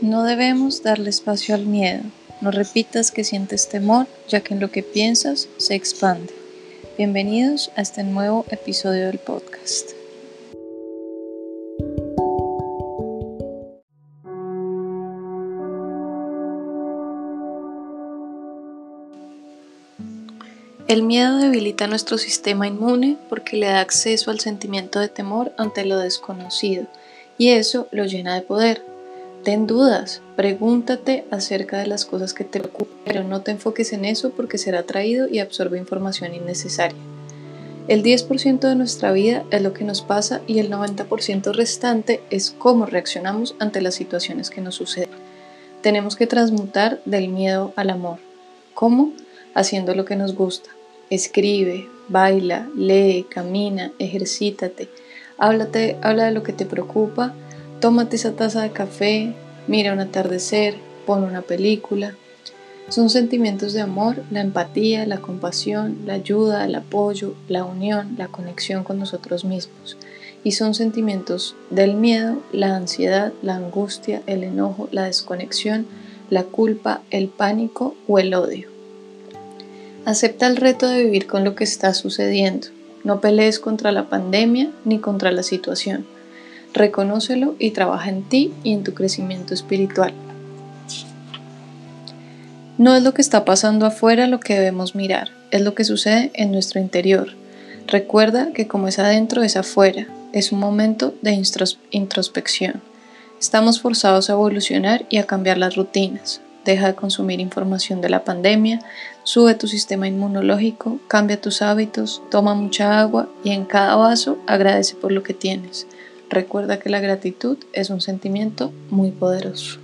No debemos darle espacio al miedo. No repitas que sientes temor, ya que en lo que piensas se expande. Bienvenidos a este nuevo episodio del podcast. El miedo debilita nuestro sistema inmune porque le da acceso al sentimiento de temor ante lo desconocido y eso lo llena de poder. Ten dudas, pregúntate acerca de las cosas que te preocupan, pero no te enfoques en eso porque será atraído y absorbe información innecesaria. El 10% de nuestra vida es lo que nos pasa y el 90% restante es cómo reaccionamos ante las situaciones que nos suceden. Tenemos que transmutar del miedo al amor. ¿Cómo? Haciendo lo que nos gusta. Escribe, baila, lee, camina, ejercítate. Háblate, habla de lo que te preocupa Tómate esa taza de café, mira un atardecer, pon una película. Son sentimientos de amor, la empatía, la compasión, la ayuda, el apoyo, la unión, la conexión con nosotros mismos. Y son sentimientos del miedo, la ansiedad, la angustia, el enojo, la desconexión, la culpa, el pánico o el odio. Acepta el reto de vivir con lo que está sucediendo. No pelees contra la pandemia ni contra la situación Reconócelo y trabaja en ti y en tu crecimiento espiritual. No es lo que está pasando afuera lo que debemos mirar, es lo que sucede en nuestro interior. Recuerda que como es adentro es afuera, es un momento de introspección. Estamos forzados a evolucionar y a cambiar las rutinas. Deja de consumir información de la pandemia, sube tu sistema inmunológico, cambia tus hábitos, toma mucha agua y en cada vaso agradece por lo que tienes. Recuerda que la gratitud es un sentimiento muy poderoso.